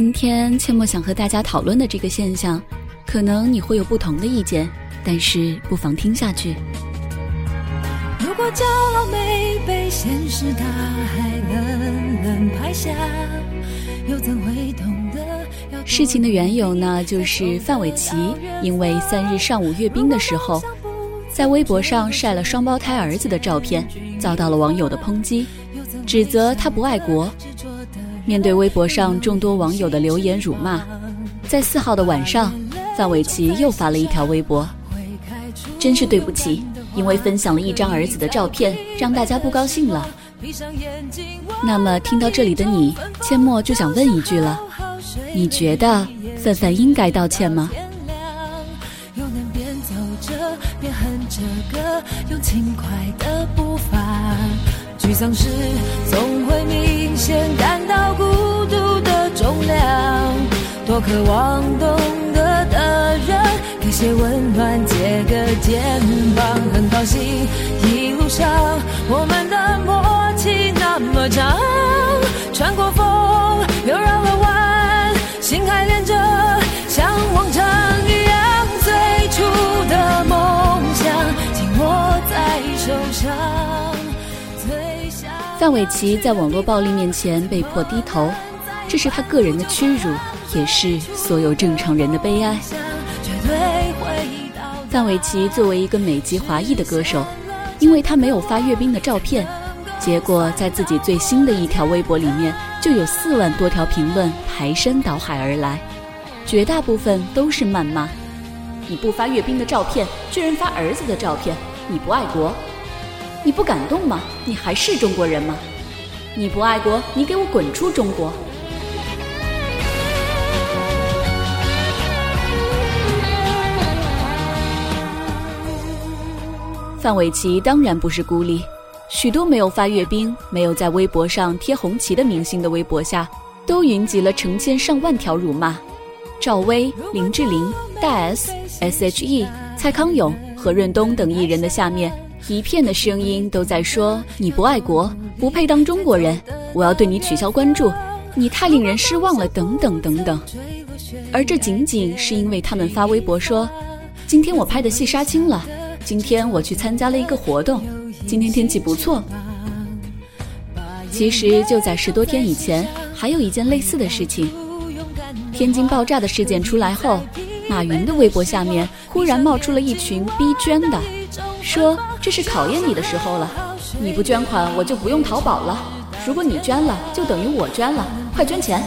今天阡陌想和大家讨论的这个现象，可能你会有不同的意见，但是不妨听下去。如果骄傲没被现实大海冷冷拍下，又怎会懂得？事情的缘由呢，就是范玮琪因为三日上午阅兵的时候，在微博上晒了双胞胎儿子的照片，遭到了网友的抨击，指责他不爱国。面对微博上众多网友的留言辱骂，在四号的晚上，范玮琪又发了一条微博：“真是对不起，因为分享了一张儿子的照片，让大家不高兴了。”那么听到这里的你，阡陌就想问一句了：你觉得范范应该道歉吗？沮丧时总会明显感渴望懂得的人给些温暖，借个肩膀。很高兴一路上我们的默契那么长，穿过风又绕了弯，心还连着，像往常一样，最初的梦想紧握在手上。范玮琪在网络暴力面前被迫低头，这是他个人的屈辱，也是所有正常人的悲哀。范玮琪作为一个美籍华裔的歌手，因为他没有发阅兵的照片，结果在自己最新的一条微博里面就有四万多条评论排山倒海而来，绝大部分都是谩骂。你不发阅兵的照片，居然发儿子的照片，你不爱国。你不感动吗？你还是中国人吗？你不爱国，你给我滚出中国！范玮琪当然不是孤立，许多没有发阅兵、没有在微博上贴红旗的明星的微博下，都云集了成千上万条辱骂。赵薇、林志玲、大 S、S.H.E、蔡康永、何润东等艺人的下面。一片的声音都在说你不爱国，不配当中国人，我要对你取消关注，你太令人失望了，等等等等。而这仅仅是因为他们发微博说，今天我拍的戏杀青了，今天我去参加了一个活动，今天天气不错。其实就在十多天以前，还有一件类似的事情，天津爆炸的事件出来后，马云的微博下面忽然冒出了一群逼捐的。说这是考验你的时候了，你不捐款我就不用淘宝了。如果你捐了，就等于我捐了，快捐钱！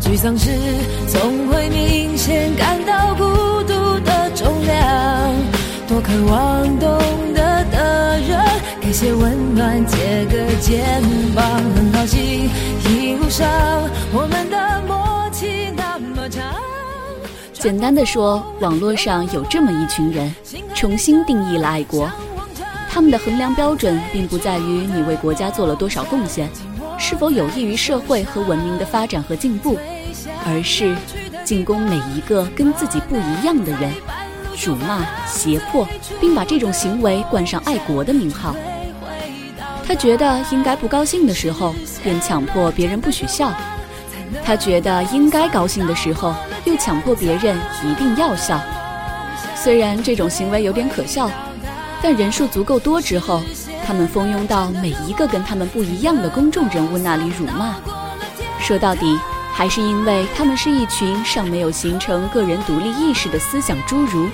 沮丧时总会明显感到孤独的重量，多渴望懂得的人给些温暖，借个肩膀。很高兴一路上我们的默契那么长。简单的说，网络上有这么一群人，重新定义了爱国。他们的衡量标准，并不在于你为国家做了多少贡献，是否有益于社会和文明的发展和进步，而是进攻每一个跟自己不一样的人，辱骂、胁迫，并把这种行为冠上爱国的名号。他觉得应该不高兴的时候，便强迫别人不许笑；他觉得应该高兴的时候。又强迫别人一定要笑，虽然这种行为有点可笑，但人数足够多之后，他们蜂拥到每一个跟他们不一样的公众人物那里辱骂。说到底，还是因为他们是一群尚没有形成个人独立意识的思想侏儒，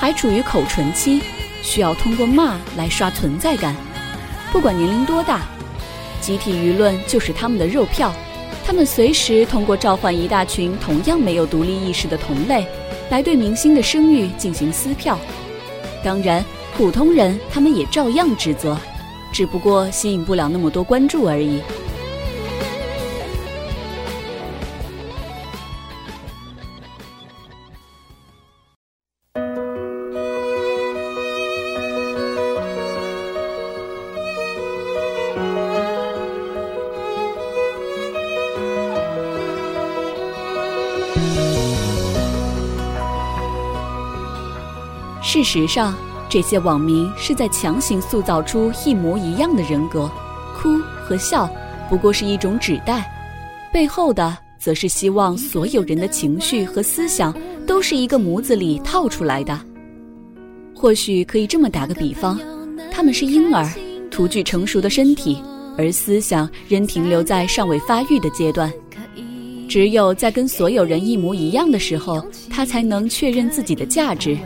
还处于口唇期，需要通过骂来刷存在感。不管年龄多大，集体舆论就是他们的肉票。他们随时通过召唤一大群同样没有独立意识的同类，来对明星的声誉进行撕票。当然，普通人他们也照样指责，只不过吸引不了那么多关注而已。事实上，这些网民是在强行塑造出一模一样的人格，哭和笑，不过是一种指代，背后的则是希望所有人的情绪和思想都是一个模子里套出来的。或许可以这么打个比方，他们是婴儿，图具成熟的身体，而思想仍停留在尚未发育的阶段。只有在跟所有人一模一样的时候，他才能确认自己的价值。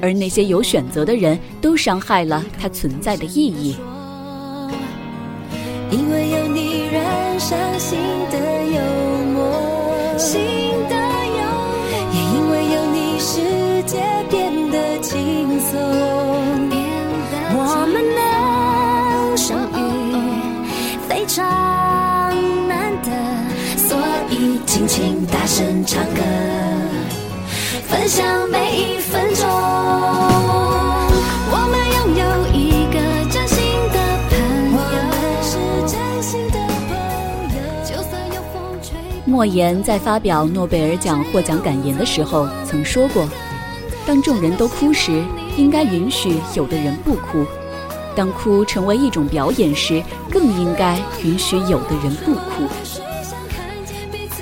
而那些有选择的人都伤害了它存在的意义。因为有你染上新的幽默，新的幽默，也因为有你世界变得轻松，我们能相遇非常难得，所以尽情大声唱歌，分享每一分钟。莫言在发表诺贝尔奖获奖感言的时候曾说过：“当众人都哭时，应该允许有的人不哭；当哭成为一种表演时，更应该允许有的人不哭。”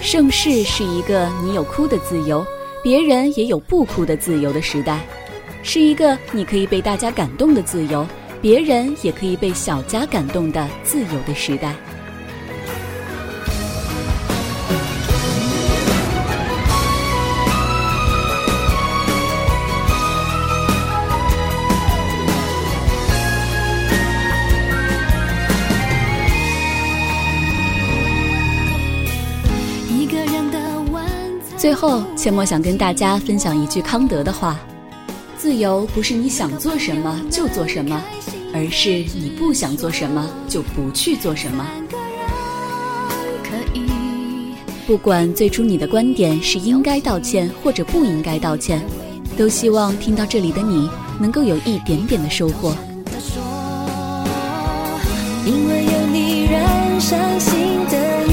盛世是一个你有哭的自由，别人也有不哭的自由的时代，是一个你可以被大家感动的自由，别人也可以被小家感动的自由的时代。最后，阡陌想跟大家分享一句康德的话：自由不是你想做什么就做什么，而是你不想做什么就不去做什么。不管最初你的观点是应该道歉或者不应该道歉，都希望听到这里的你能够有一点点的收获。因为有你染上新的